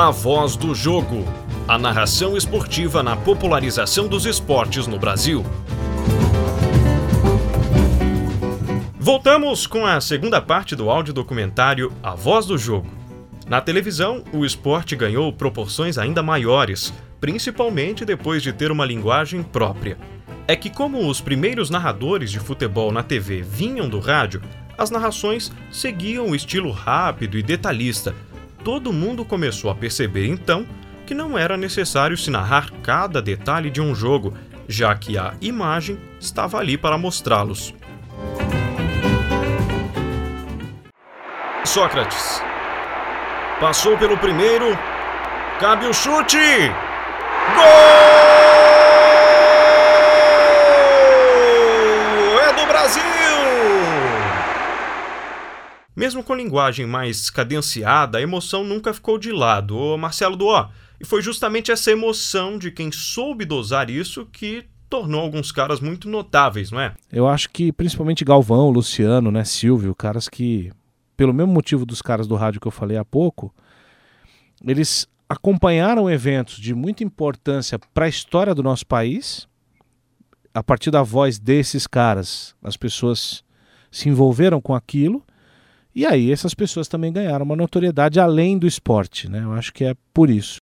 A voz do jogo. A narração esportiva na popularização dos esportes no Brasil. Voltamos com a segunda parte do áudio documentário A Voz do Jogo. Na televisão, o esporte ganhou proporções ainda maiores, principalmente depois de ter uma linguagem própria. É que, como os primeiros narradores de futebol na TV vinham do rádio, as narrações seguiam o estilo rápido e detalhista, todo mundo começou a perceber então que não era necessário se narrar cada detalhe de um jogo, já que a imagem estava ali para mostrá-los. Sócrates. Passou pelo primeiro. Cabe o chute! Gol! Mesmo com linguagem mais cadenciada, a emoção nunca ficou de lado. Ô Marcelo Duó, e foi justamente essa emoção de quem soube dosar isso que tornou alguns caras muito notáveis, não é? Eu acho que principalmente Galvão, Luciano, né, Silvio, caras que, pelo mesmo motivo dos caras do rádio que eu falei há pouco, eles acompanharam eventos de muita importância para a história do nosso país. A partir da voz desses caras, as pessoas se envolveram com aquilo e aí essas pessoas também ganharam uma notoriedade além do esporte, né? Eu acho que é por isso.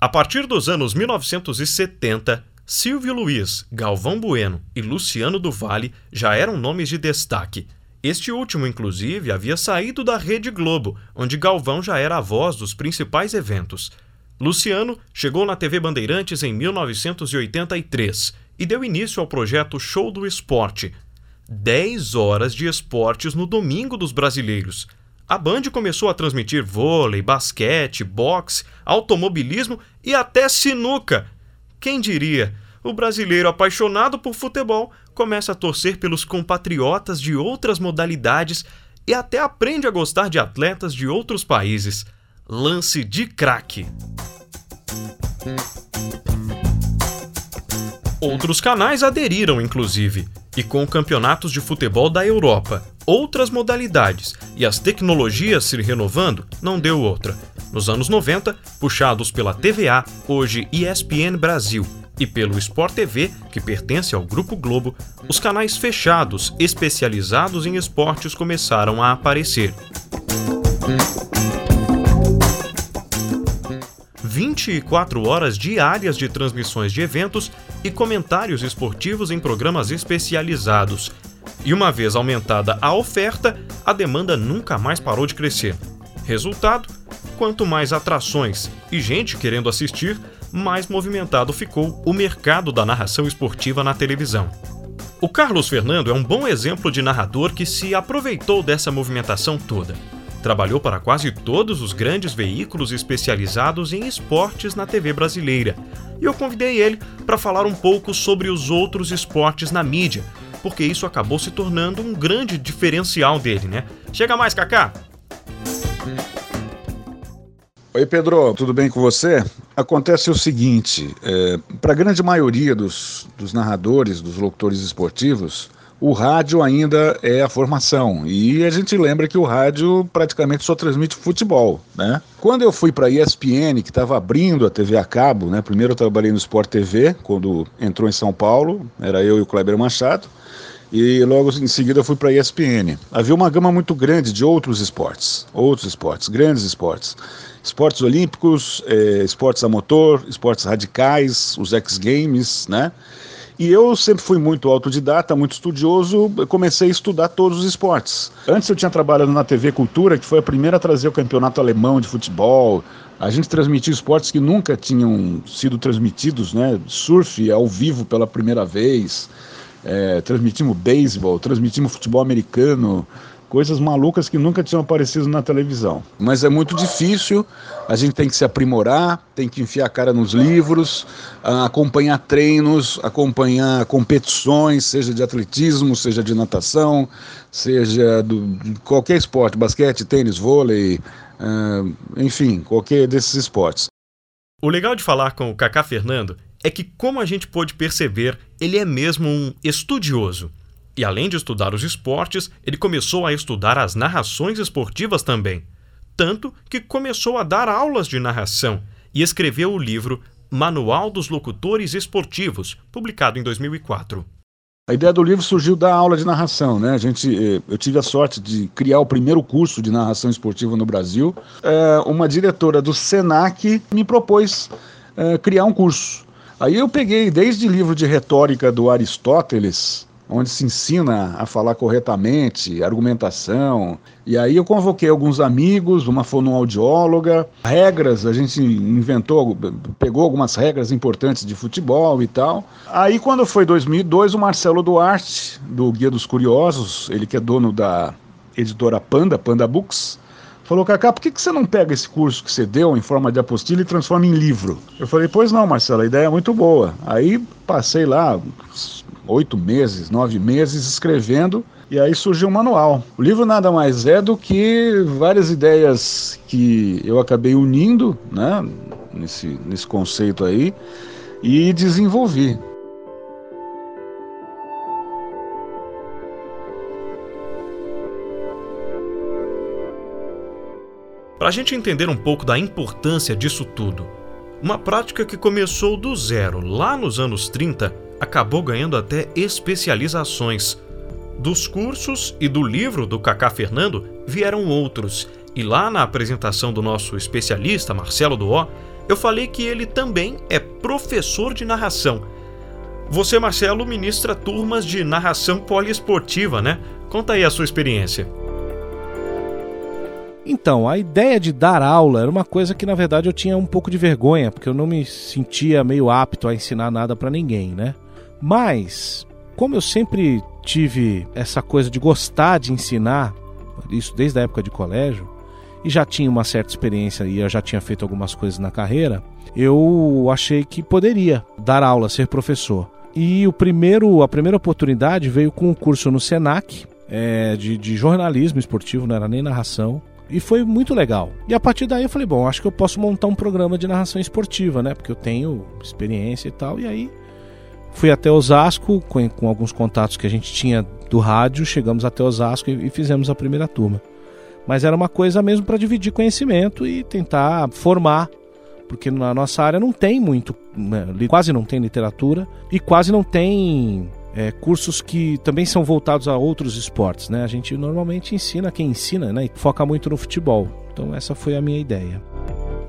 A partir dos anos 1970, Silvio Luiz, Galvão Bueno e Luciano do Vale já eram nomes de destaque. Este último, inclusive, havia saído da Rede Globo, onde Galvão já era a voz dos principais eventos. Luciano chegou na TV Bandeirantes em 1983 e deu início ao projeto Show do Esporte, 10 horas de esportes no domingo dos brasileiros. A Band começou a transmitir vôlei, basquete, boxe, automobilismo e até sinuca. Quem diria? O brasileiro apaixonado por futebol começa a torcer pelos compatriotas de outras modalidades e até aprende a gostar de atletas de outros países. Lance de craque. Outros canais aderiram, inclusive, e com campeonatos de futebol da Europa, outras modalidades e as tecnologias se renovando, não deu outra. Nos anos 90, puxados pela TVA, hoje ESPN Brasil, e pelo Sport TV, que pertence ao Grupo Globo, os canais fechados especializados em esportes começaram a aparecer. 24 horas diárias de transmissões de eventos e comentários esportivos em programas especializados. E uma vez aumentada a oferta, a demanda nunca mais parou de crescer. Resultado: quanto mais atrações e gente querendo assistir, mais movimentado ficou o mercado da narração esportiva na televisão. O Carlos Fernando é um bom exemplo de narrador que se aproveitou dessa movimentação toda. Trabalhou para quase todos os grandes veículos especializados em esportes na TV brasileira. E eu convidei ele para falar um pouco sobre os outros esportes na mídia, porque isso acabou se tornando um grande diferencial dele, né? Chega mais, Kaká! Oi, Pedro, tudo bem com você? Acontece o seguinte: é, para a grande maioria dos, dos narradores, dos locutores esportivos, o rádio ainda é a formação. E a gente lembra que o rádio praticamente só transmite futebol, né? Quando eu fui para a ESPN, que estava abrindo a TV a cabo, né? Primeiro eu trabalhei no Sport TV, quando entrou em São Paulo, era eu e o Kleber Machado. E logo em seguida eu fui para a ESPN. Havia uma gama muito grande de outros esportes, outros esportes, grandes esportes. Esportes olímpicos, eh, esportes a motor, esportes radicais, os X-Games, né? E eu sempre fui muito autodidata, muito estudioso, comecei a estudar todos os esportes. Antes eu tinha trabalhado na TV Cultura, que foi a primeira a trazer o campeonato alemão de futebol. A gente transmitia esportes que nunca tinham sido transmitidos, né? Surf ao vivo pela primeira vez, é, transmitimos beisebol, transmitimos futebol americano, coisas malucas que nunca tinham aparecido na televisão. Mas é muito difícil, a gente tem que se aprimorar, tem que enfiar a cara nos livros, acompanhar treinos, acompanhar competições, seja de atletismo, seja de natação, seja do, de qualquer esporte, basquete, tênis, vôlei, uh, enfim, qualquer desses esportes. O legal de falar com o Kaká Fernando é que, como a gente pôde perceber, ele é mesmo um estudioso. E além de estudar os esportes, ele começou a estudar as narrações esportivas também. tanto que começou a dar aulas de narração e escreveu o livro Manual dos Locutores Esportivos, publicado em 2004. A ideia do livro surgiu da aula de narração, né? A gente, eh, eu tive a sorte de criar o primeiro curso de narração esportiva no Brasil. É, uma diretora do Senac me propôs é, criar um curso. Aí eu peguei desde livro de retórica do Aristóteles, onde se ensina a falar corretamente, argumentação. E aí eu convoquei alguns amigos, uma fonoaudióloga, regras, a gente inventou, pegou algumas regras importantes de futebol e tal. Aí quando foi 2002, o Marcelo Duarte, do Guia dos Curiosos, ele que é dono da editora Panda, Panda Books, falou, Cacá, por que, que você não pega esse curso que você deu em forma de apostila e transforma em livro? Eu falei, pois não, Marcelo, a ideia é muito boa. Aí passei lá oito meses, nove meses escrevendo e aí surgiu um manual. O livro nada mais é do que várias ideias que eu acabei unindo, né, nesse, nesse conceito aí, e desenvolvi. Para a gente entender um pouco da importância disso tudo, uma prática que começou do zero lá nos anos 30 acabou ganhando até especializações. Dos cursos e do livro do Cacá Fernando vieram outros, e lá na apresentação do nosso especialista, Marcelo Duó, eu falei que ele também é professor de narração. Você, Marcelo, ministra turmas de narração poliesportiva, né? Conta aí a sua experiência. Então, a ideia de dar aula era uma coisa que na verdade eu tinha um pouco de vergonha, porque eu não me sentia meio apto a ensinar nada para ninguém, né? Mas, como eu sempre tive essa coisa de gostar de ensinar, isso desde a época de colégio, e já tinha uma certa experiência e eu já tinha feito algumas coisas na carreira, eu achei que poderia dar aula, ser professor. E o primeiro, a primeira oportunidade veio com um curso no Senac, é, de, de jornalismo esportivo, não era nem narração. E foi muito legal. E a partir daí eu falei, bom, acho que eu posso montar um programa de narração esportiva, né? Porque eu tenho experiência e tal. E aí Fui até Osasco com, com alguns contatos que a gente tinha do rádio, chegamos até Osasco e, e fizemos a primeira turma. Mas era uma coisa mesmo para dividir conhecimento e tentar formar, porque na nossa área não tem muito, né, quase não tem literatura e quase não tem é, cursos que também são voltados a outros esportes, né? A gente normalmente ensina quem ensina, né? E foca muito no futebol. Então essa foi a minha ideia.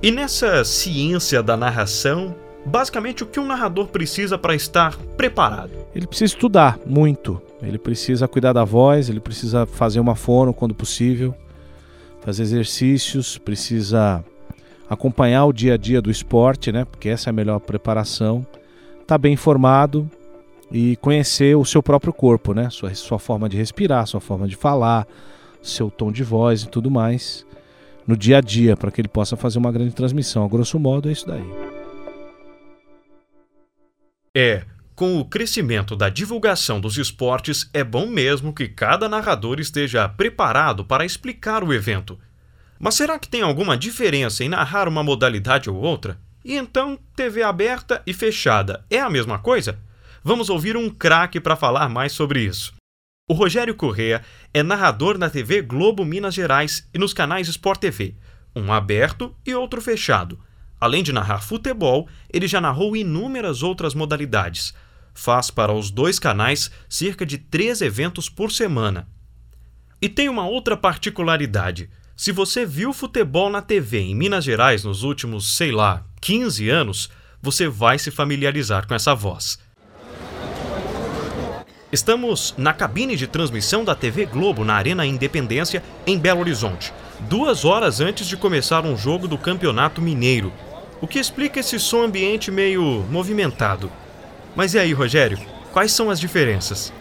E nessa ciência da narração, basicamente o que um narrador precisa para estar preparado? Ele precisa estudar muito. Ele precisa cuidar da voz, ele precisa fazer uma fono quando possível, fazer exercícios, precisa acompanhar o dia a dia do esporte, né? Porque essa é a melhor preparação. Tá bem informado e conhecer o seu próprio corpo, né? Sua, sua forma de respirar, sua forma de falar, seu tom de voz e tudo mais no dia a dia para que ele possa fazer uma grande transmissão. A grosso modo é isso daí. É, com o crescimento da divulgação dos esportes, é bom mesmo que cada narrador esteja preparado para explicar o evento. Mas será que tem alguma diferença em narrar uma modalidade ou outra? E então, TV aberta e fechada é a mesma coisa? Vamos ouvir um craque para falar mais sobre isso. O Rogério Correa é narrador na TV Globo Minas Gerais e nos canais Sport TV, um aberto e outro fechado. Além de narrar futebol, ele já narrou inúmeras outras modalidades. Faz para os dois canais cerca de três eventos por semana. E tem uma outra particularidade. Se você viu futebol na TV em Minas Gerais nos últimos, sei lá, 15 anos, você vai se familiarizar com essa voz. Estamos na cabine de transmissão da TV Globo na Arena Independência, em Belo Horizonte, duas horas antes de começar um jogo do Campeonato Mineiro, o que explica esse som ambiente meio movimentado. Mas e aí, Rogério? Quais são as diferenças?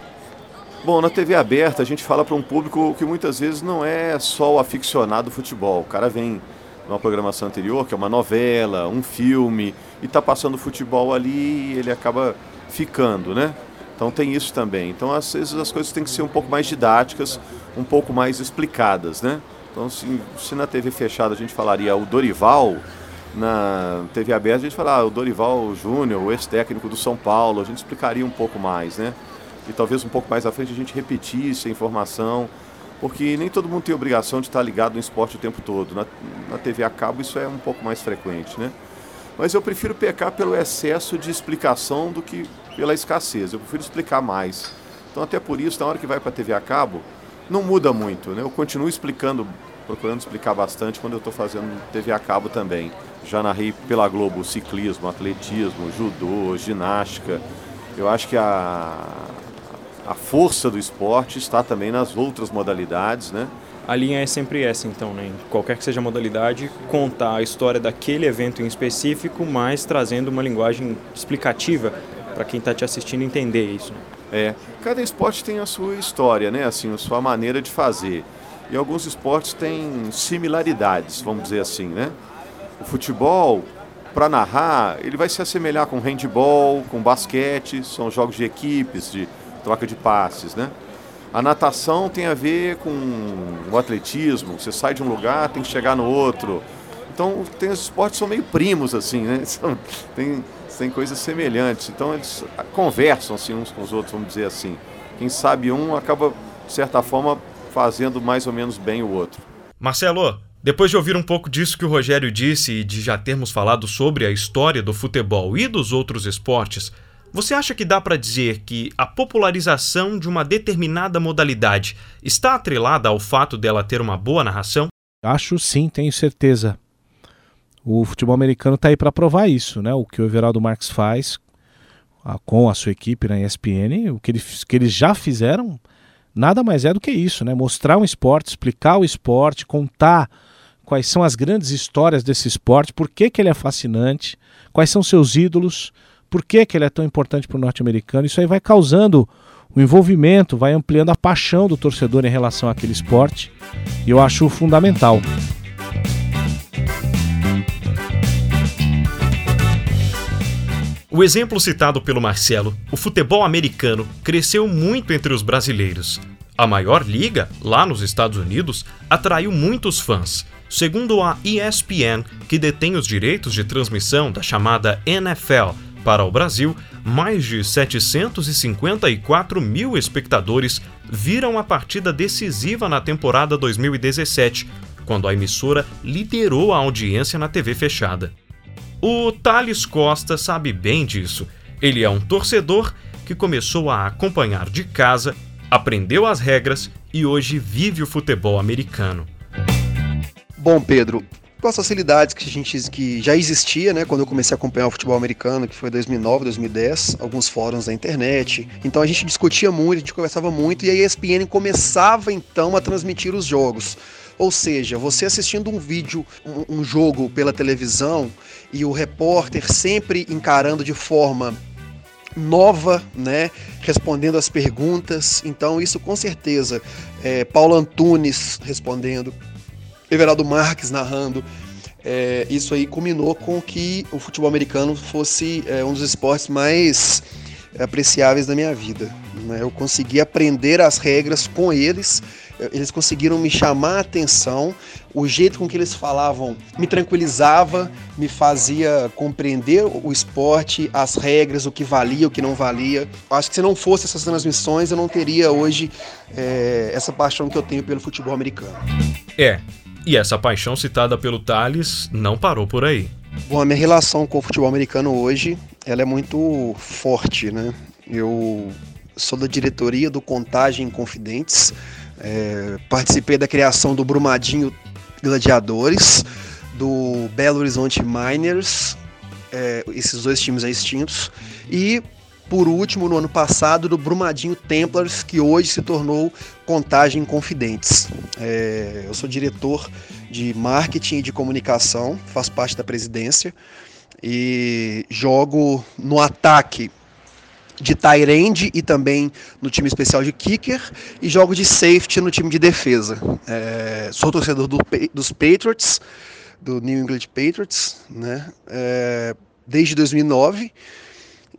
Bom, na TV aberta a gente fala para um público que muitas vezes não é só o aficionado do futebol. O cara vem numa programação anterior, que é uma novela, um filme, e está passando futebol ali e ele acaba ficando, né? Então tem isso também. Então às vezes as coisas têm que ser um pouco mais didáticas, um pouco mais explicadas, né? Então se, se na TV fechada a gente falaria o Dorival, na TV aberta, a gente fala, ah, o Dorival Júnior, o ex-técnico do São Paulo, a gente explicaria um pouco mais, né? E talvez um pouco mais à frente a gente repetisse a informação porque nem todo mundo tem obrigação de estar ligado no esporte o tempo todo. Na, na TV a cabo isso é um pouco mais frequente, né? Mas eu prefiro pecar pelo excesso de explicação do que pela escassez. Eu prefiro explicar mais. Então, até por isso, na hora que vai para a TV a cabo, não muda muito. Né? Eu continuo explicando, procurando explicar bastante quando eu estou fazendo TV a cabo também. Já narrei pela Globo ciclismo, atletismo, judô, ginástica. Eu acho que a, a força do esporte está também nas outras modalidades, né? A linha é sempre essa, então, né? Qualquer que seja a modalidade, contar a história daquele evento em específico, mas trazendo uma linguagem explicativa para quem está te assistindo entender isso. Né? É, cada esporte tem a sua história, né? Assim, a sua maneira de fazer. E alguns esportes têm similaridades, vamos dizer assim, né? O futebol, para narrar, ele vai se assemelhar com handball, com basquete, são jogos de equipes, de troca de passes, né? A natação tem a ver com o atletismo, você sai de um lugar, tem que chegar no outro. Então, tem os esportes são meio primos assim, né? São, tem tem coisas semelhantes. Então eles conversam assim, uns com os outros, vamos dizer assim. Quem sabe um acaba, de certa forma, fazendo mais ou menos bem o outro. Marcelo, depois de ouvir um pouco disso que o Rogério disse e de já termos falado sobre a história do futebol e dos outros esportes, você acha que dá para dizer que a popularização de uma determinada modalidade está atrelada ao fato dela ter uma boa narração? Acho sim, tenho certeza. O futebol americano está aí para provar isso, né? O que o Everaldo Marques faz a, com a sua equipe na ESPN, o que eles, que eles já fizeram, nada mais é do que isso, né? Mostrar um esporte, explicar o esporte, contar quais são as grandes histórias desse esporte, por que, que ele é fascinante, quais são seus ídolos, por que, que ele é tão importante para o norte-americano. Isso aí vai causando o envolvimento, vai ampliando a paixão do torcedor em relação àquele esporte. E eu acho fundamental. O exemplo citado pelo Marcelo, o futebol americano, cresceu muito entre os brasileiros. A maior liga, lá nos Estados Unidos, atraiu muitos fãs. Segundo a ESPN, que detém os direitos de transmissão da chamada NFL para o Brasil, mais de 754 mil espectadores viram a partida decisiva na temporada 2017, quando a emissora liderou a audiência na TV fechada. O Thales Costa sabe bem disso. Ele é um torcedor que começou a acompanhar de casa, aprendeu as regras e hoje vive o futebol americano. Bom, Pedro, com as facilidades que a gente que já existia, né, quando eu comecei a acompanhar o futebol americano, que foi 2009, 2010, alguns fóruns da internet. Então a gente discutia muito, a gente conversava muito e a ESPN começava então a transmitir os jogos. Ou seja, você assistindo um vídeo, um, um jogo pela televisão e o repórter sempre encarando de forma nova, né, respondendo as perguntas. Então isso com certeza, é, Paulo Antunes respondendo, Everaldo Marques narrando. É, isso aí culminou com que o futebol americano fosse é, um dos esportes mais apreciáveis da minha vida. Né? Eu consegui aprender as regras com eles eles conseguiram me chamar a atenção, o jeito com que eles falavam me tranquilizava, me fazia compreender o esporte, as regras, o que valia, o que não valia. Acho que se não fosse essas transmissões, eu não teria hoje é, essa paixão que eu tenho pelo futebol americano. É, e essa paixão citada pelo Thales não parou por aí. Bom, a minha relação com o futebol americano hoje, ela é muito forte, né? Eu sou da diretoria do Contagem Confidentes, é, participei da criação do Brumadinho Gladiadores, do Belo Horizonte Miners, é, esses dois times aí extintos, e por último, no ano passado, do Brumadinho Templars, que hoje se tornou Contagem Confidentes. É, eu sou diretor de marketing e de comunicação, faço parte da presidência e jogo no ataque de tight e também no time especial de kicker e jogo de safety no time de defesa. É, sou torcedor do, dos Patriots, do New England Patriots, né? É, desde 2009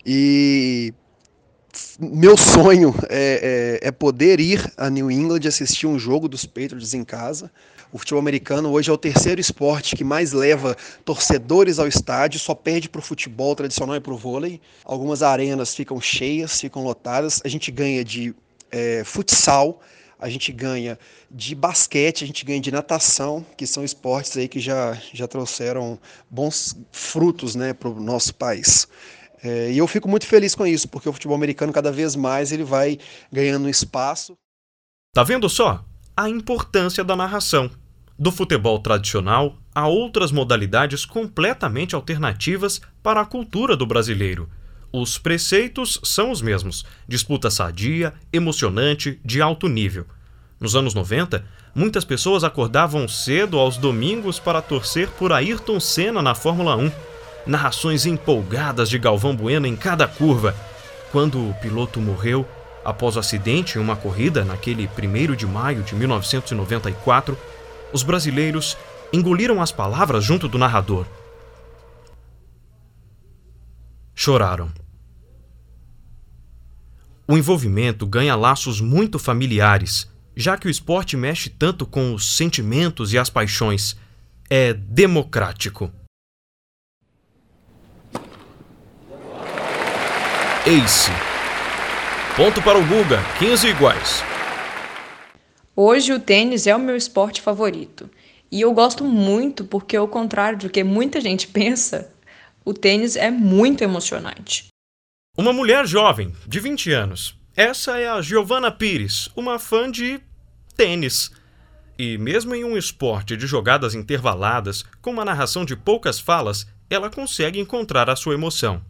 e meu sonho é, é, é, poder ir a New England assistir um jogo dos Patriots em casa. O futebol americano hoje é o terceiro esporte que mais leva torcedores ao estádio, só perde para o futebol tradicional e para o vôlei. Algumas arenas ficam cheias, ficam lotadas. A gente ganha de é, futsal, a gente ganha de basquete, a gente ganha de natação, que são esportes aí que já, já trouxeram bons frutos né, para o nosso país. É, e eu fico muito feliz com isso, porque o futebol americano cada vez mais ele vai ganhando espaço. Tá vendo só a importância da narração? Do futebol tradicional a outras modalidades completamente alternativas para a cultura do brasileiro. Os preceitos são os mesmos: disputa sadia, emocionante, de alto nível. Nos anos 90, muitas pessoas acordavam cedo aos domingos para torcer por Ayrton Senna na Fórmula 1. Narrações empolgadas de Galvão Bueno em cada curva. Quando o piloto morreu após o acidente em uma corrida naquele 1 de maio de 1994, os brasileiros engoliram as palavras junto do narrador. Choraram. O envolvimento ganha laços muito familiares, já que o esporte mexe tanto com os sentimentos e as paixões. É democrático. Ace. Ponto para o Guga, 15 iguais. Hoje o tênis é o meu esporte favorito. E eu gosto muito porque, ao contrário do que muita gente pensa, o tênis é muito emocionante. Uma mulher jovem, de 20 anos. Essa é a Giovanna Pires, uma fã de tênis. E mesmo em um esporte de jogadas intervaladas, com uma narração de poucas falas, ela consegue encontrar a sua emoção.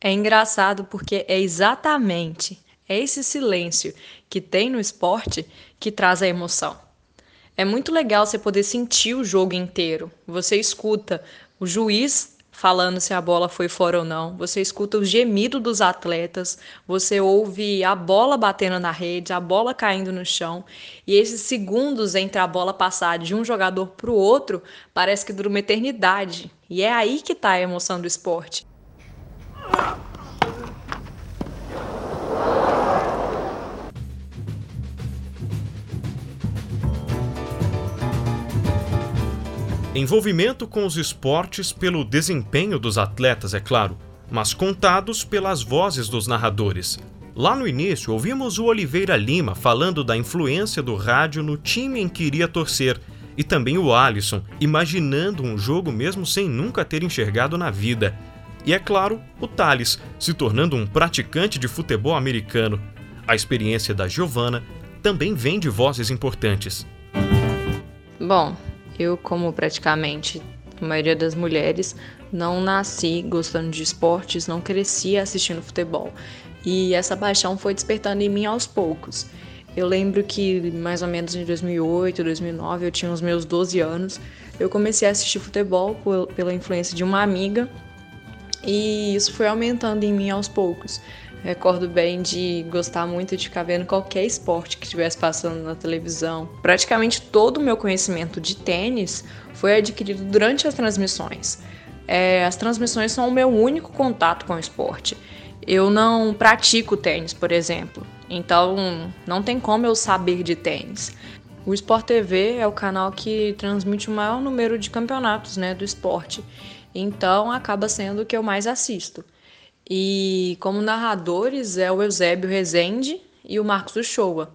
É engraçado porque é exatamente esse silêncio que tem no esporte que traz a emoção. É muito legal você poder sentir o jogo inteiro. Você escuta o juiz falando se a bola foi fora ou não, você escuta o gemido dos atletas, você ouve a bola batendo na rede, a bola caindo no chão, e esses segundos entre a bola passar de um jogador para o outro parece que dura uma eternidade. E é aí que está a emoção do esporte. Envolvimento com os esportes pelo desempenho dos atletas, é claro, mas contados pelas vozes dos narradores. Lá no início, ouvimos o Oliveira Lima falando da influência do rádio no time em que iria torcer, e também o Alisson, imaginando um jogo mesmo sem nunca ter enxergado na vida. E é claro, o Thales, se tornando um praticante de futebol americano. A experiência da Giovana também vem de vozes importantes. Bom, eu, como praticamente a maioria das mulheres, não nasci gostando de esportes, não cresci assistindo futebol. E essa paixão foi despertando em mim aos poucos. Eu lembro que mais ou menos em 2008, 2009, eu tinha os meus 12 anos, eu comecei a assistir futebol pela influência de uma amiga e isso foi aumentando em mim aos poucos. Recordo bem de gostar muito de ficar vendo qualquer esporte que estivesse passando na televisão. Praticamente todo o meu conhecimento de tênis foi adquirido durante as transmissões. É, as transmissões são o meu único contato com o esporte. Eu não pratico tênis, por exemplo, então não tem como eu saber de tênis. O Sport TV é o canal que transmite o maior número de campeonatos né, do esporte, então acaba sendo o que eu mais assisto. E como narradores é o Eusébio Rezende e o Marcos Uchoa.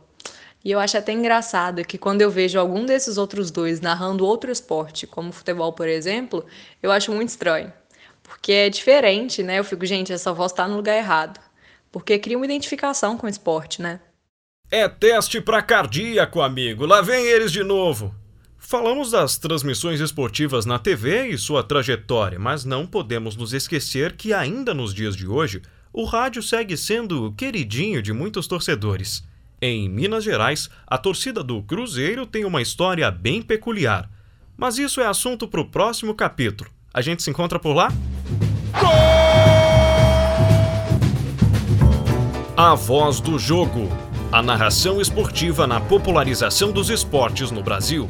E eu acho até engraçado que quando eu vejo algum desses outros dois narrando outro esporte, como futebol, por exemplo, eu acho muito estranho. Porque é diferente, né? Eu fico, gente, essa voz tá no lugar errado. Porque cria uma identificação com o esporte, né? É teste para cardíaco, amigo. Lá vem eles de novo. Falamos das transmissões esportivas na TV e sua trajetória, mas não podemos nos esquecer que, ainda nos dias de hoje, o rádio segue sendo queridinho de muitos torcedores. Em Minas Gerais, a torcida do Cruzeiro tem uma história bem peculiar. Mas isso é assunto para o próximo capítulo. A gente se encontra por lá? Gol! A voz do jogo. A narração esportiva na popularização dos esportes no Brasil.